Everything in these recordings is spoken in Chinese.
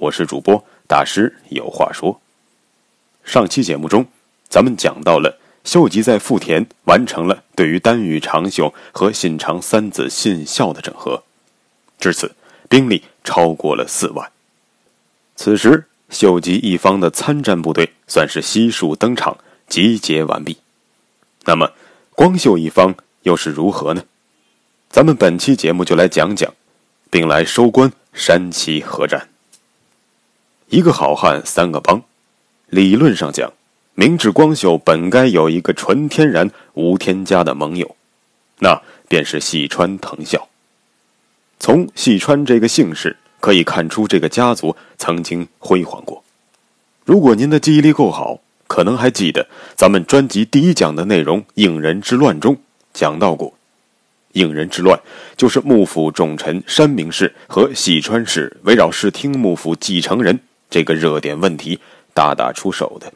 我是主播大师，有话说。上期节目中，咱们讲到了秀吉在富田完成了对于丹羽长秀和信长三子信孝的整合，至此兵力超过了四万。此时，秀吉一方的参战部队算是悉数登场，集结完毕。那么，光秀一方又是如何呢？咱们本期节目就来讲讲，并来收官山崎合战。一个好汉三个帮，理论上讲，明智光秀本该有一个纯天然无添加的盟友，那便是细川藤孝。从细川这个姓氏可以看出，这个家族曾经辉煌过。如果您的记忆力够好，可能还记得咱们专辑第一讲的内容《应人之乱》中讲到过，应人之乱就是幕府重臣山明氏和细川氏围绕室町幕府继承人。这个热点问题大打出手的，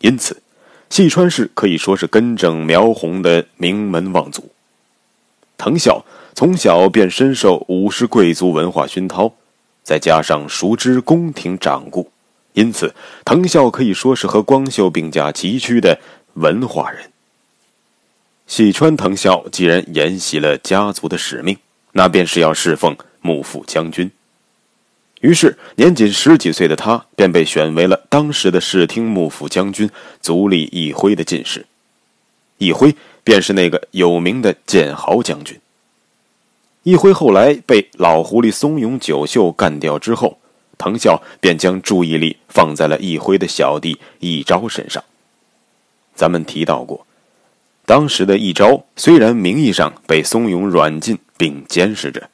因此，细川氏可以说是根正苗红的名门望族。藤孝从小便深受武士贵族文化熏陶，再加上熟知宫廷掌故，因此藤孝可以说是和光秀并驾齐驱的文化人。细川藤孝既然沿袭了家族的使命，那便是要侍奉幕府将军。于是，年仅十几岁的他便被选为了当时的视听幕府将军足利义辉的进士。义辉便是那个有名的剑豪将军。义辉后来被老狐狸松永久秀干掉之后，藤孝便将注意力放在了义辉的小弟义昭身上。咱们提到过，当时的义昭虽然名义上被松永软禁并监视着。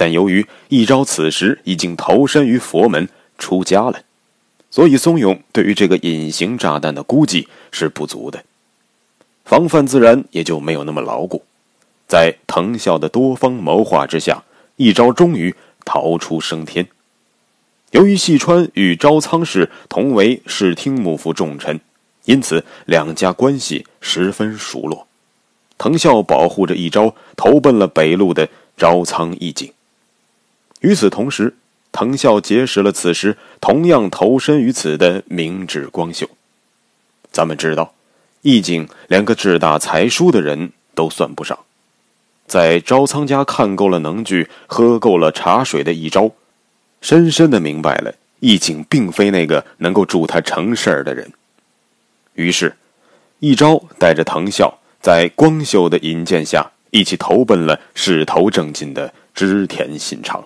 但由于一昭此时已经投身于佛门出家了，所以松永对于这个隐形炸弹的估计是不足的，防范自然也就没有那么牢固。在藤孝的多方谋划之下，一昭终于逃出升天。由于细川与朝仓氏同为室町幕府重臣，因此两家关系十分熟络。藤孝保护着一昭，投奔了北路的朝仓义景。与此同时，藤孝结识了此时同样投身于此的明智光秀。咱们知道，义景连个志大才疏的人都算不上，在招仓家看够了能剧、喝够了茶水的一招，深深的明白了义景并非那个能够助他成事儿的人。于是，一招带着藤孝，在光秀的引荐下，一起投奔了势头正劲的织田信长。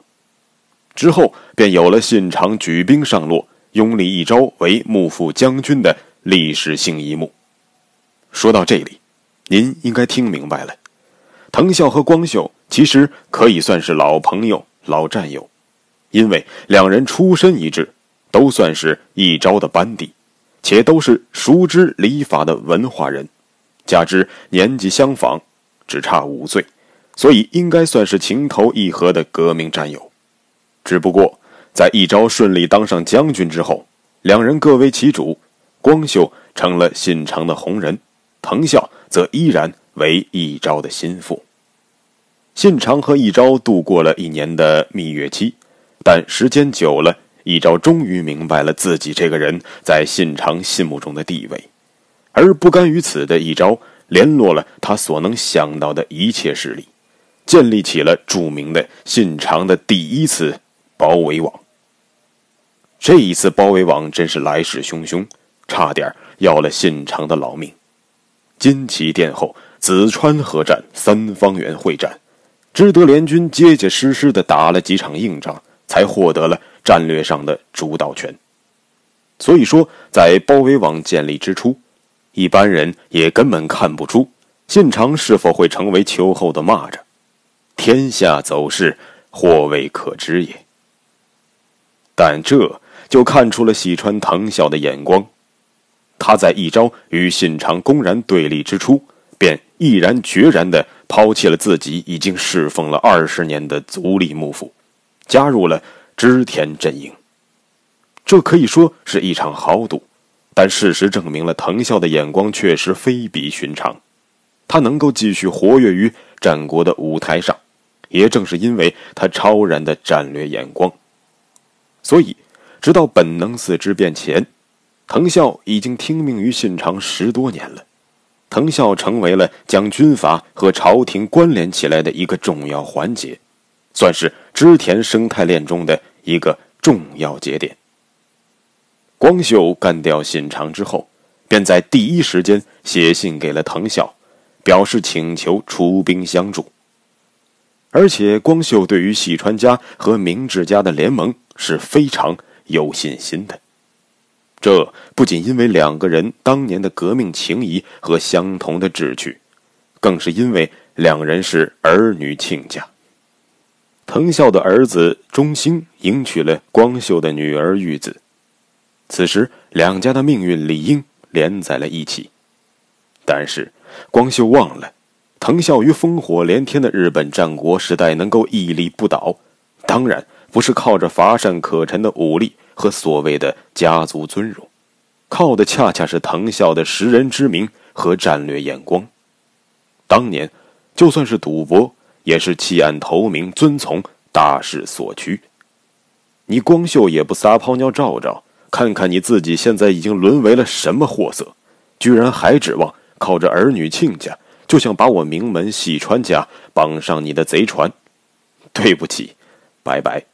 之后便有了信长举兵上洛，拥立一朝为幕府将军的历史性一幕。说到这里，您应该听明白了，藤孝和光秀其实可以算是老朋友、老战友，因为两人出身一致，都算是一朝的班底，且都是熟知礼法的文化人，加之年纪相仿，只差五岁，所以应该算是情投意合的革命战友。只不过，在一昭顺利当上将军之后，两人各为其主，光秀成了信长的红人，藤孝则依然为一昭的心腹。信长和一昭度过了一年的蜜月期，但时间久了，一昭终于明白了自己这个人在信长心目中的地位，而不甘于此的一昭，联络了他所能想到的一切势力，建立起了著名的信长的第一次。包围网。这一次包围网真是来势汹汹，差点要了信长的老命。金崎殿后、紫川河战、三方原会战，知德联军结结实实的打了几场硬仗，才获得了战略上的主导权。所以说，在包围网建立之初，一般人也根本看不出信长是否会成为秋后的蚂蚱。天下走势，或未可知也。但这就看出了喜川藤孝的眼光。他在一朝与信长公然对立之初，便毅然决然地抛弃了自己已经侍奉了二十年的足利幕府，加入了织田阵营。这可以说是一场豪赌，但事实证明了藤孝的眼光确实非比寻常。他能够继续活跃于战国的舞台上，也正是因为他超然的战略眼光。所以，直到本能寺之变前，藤孝已经听命于信长十多年了。藤孝成为了将军阀和朝廷关联起来的一个重要环节，算是织田生态链中的一个重要节点。光秀干掉信长之后，便在第一时间写信给了藤孝，表示请求出兵相助。而且，光秀对于细川家和明治家的联盟。是非常有信心的。这不仅因为两个人当年的革命情谊和相同的志趣，更是因为两人是儿女亲家。藤孝的儿子中兴迎娶了光秀的女儿玉子，此时两家的命运理应连在了一起。但是光秀忘了，藤孝于烽火连天的日本战国时代能够屹立不倒，当然。不是靠着乏善可陈的武力和所谓的家族尊荣，靠的恰恰是藤孝的识人之明和战略眼光。当年，就算是赌博，也是弃暗投明，遵从大势所趋。你光秀也不撒泡尿照照，看看你自己现在已经沦为了什么货色，居然还指望靠着儿女亲家，就想把我名门细川家绑上你的贼船？对不起，拜拜。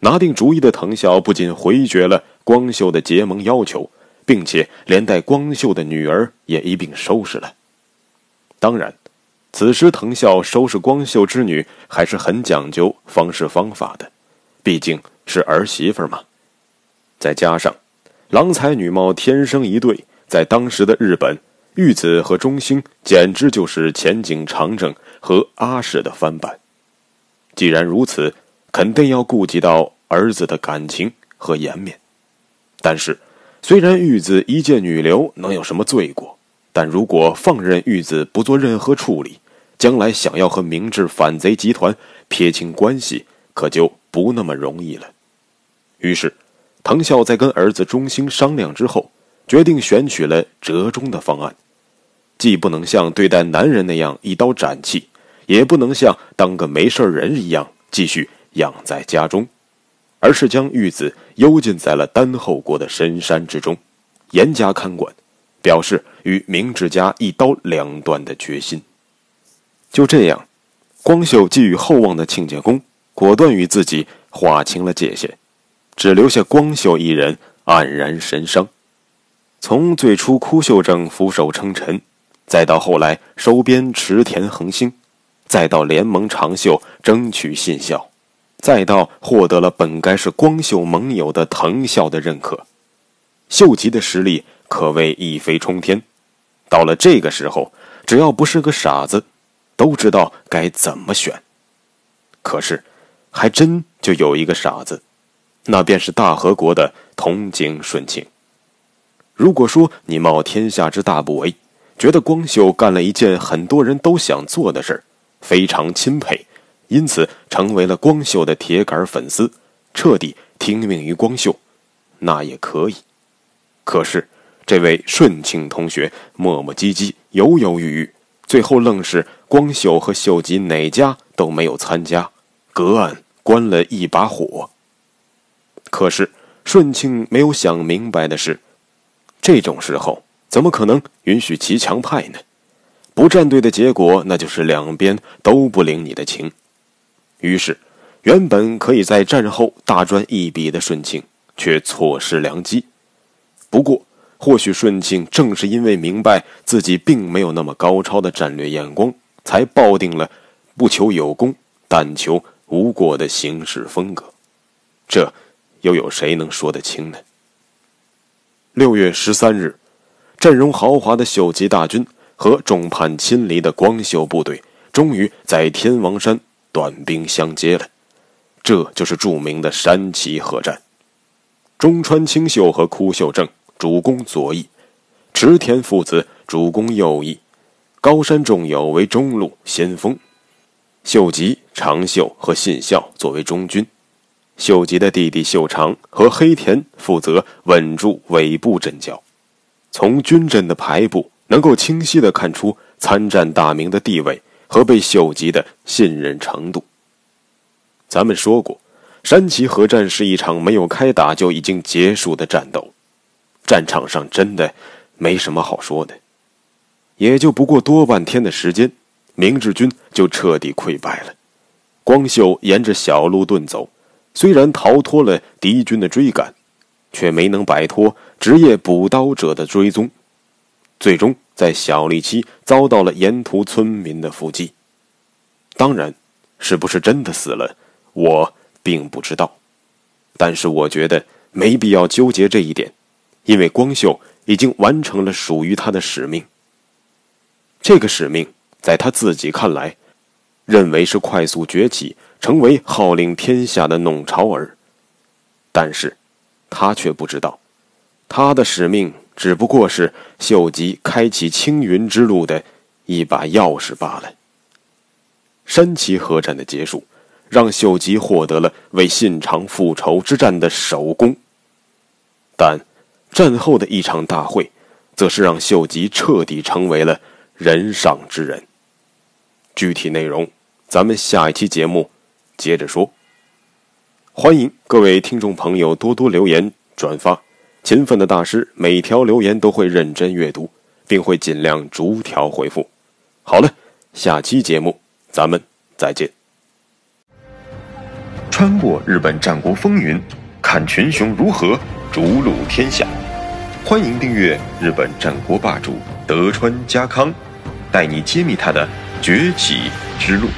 拿定主意的藤孝不仅回绝了光秀的结盟要求，并且连带光秀的女儿也一并收拾了。当然，此时藤孝收拾光秀之女还是很讲究方式方法的，毕竟是儿媳妇嘛。再加上郎才女貌天生一对，在当时的日本，玉子和中兴简直就是前景长政和阿史的翻版。既然如此，肯定要顾及到。儿子的感情和颜面，但是，虽然玉子一介女流能有什么罪过？但如果放任玉子不做任何处理，将来想要和明治反贼集团撇清关系，可就不那么容易了。于是，藤孝在跟儿子中兴商量之后，决定选取了折中的方案，既不能像对待男人那样一刀斩去，也不能像当个没事人一样继续养在家中。而是将玉子幽禁在了丹后国的深山之中，严加看管，表示与明治家一刀两断的决心。就这样，光秀寄予厚望的亲家公果断与自己划清了界限，只留下光秀一人黯然神伤。从最初枯秀正俯首称臣，再到后来收编池田恒星，再到联盟长袖争取信孝。再到获得了本该是光秀盟友的藤孝的认可，秀吉的实力可谓一飞冲天。到了这个时候，只要不是个傻子，都知道该怎么选。可是，还真就有一个傻子，那便是大和国的同井顺庆。如果说你冒天下之大不韪，觉得光秀干了一件很多人都想做的事非常钦佩。因此，成为了光秀的铁杆粉丝，彻底听命于光秀，那也可以。可是，这位顺庆同学磨磨唧唧、犹犹豫豫，最后愣是光秀和秀吉哪家都没有参加，隔岸观了一把火。可是，顺庆没有想明白的是，这种时候怎么可能允许骑墙派呢？不站队的结果，那就是两边都不领你的情。于是，原本可以在战后大赚一笔的顺庆，却错失良机。不过，或许顺庆正是因为明白自己并没有那么高超的战略眼光，才抱定了不求有功，但求无过的行事风格。这，又有谁能说得清呢？六月十三日，阵容豪华的秀吉大军和众叛亲离的光秀部队，终于在天王山。短兵相接了，这就是著名的山崎合战。中川清秀和枯秀正主攻左翼，池田父子主攻右翼，高山重友为中路先锋，秀吉、长秀和信孝作为中军，秀吉的弟弟秀长和黑田负责稳住尾部阵脚。从军阵的排布，能够清晰地看出参战大名的地位和被秀吉的信任程度。咱们说过，山崎合战是一场没有开打就已经结束的战斗，战场上真的没什么好说的。也就不过多半天的时间，明治军就彻底溃败了。光秀沿着小路遁走，虽然逃脱了敌军的追赶。却没能摆脱职业补刀者的追踪，最终在小利期遭到了沿途村民的伏击。当然，是不是真的死了，我并不知道。但是我觉得没必要纠结这一点，因为光秀已经完成了属于他的使命。这个使命在他自己看来，认为是快速崛起，成为号令天下的弄潮儿。但是。他却不知道，他的使命只不过是秀吉开启青云之路的一把钥匙罢了。山崎合战的结束，让秀吉获得了为信长复仇之战的首功。但战后的一场大会，则是让秀吉彻底成为了人上之人。具体内容，咱们下一期节目接着说。欢迎各位听众朋友多多留言转发，勤奋的大师每条留言都会认真阅读，并会尽量逐条回复。好了，下期节目咱们再见。穿过日本战国风云，看群雄如何逐鹿天下。欢迎订阅日本战国霸主德川家康，带你揭秘他的崛起之路。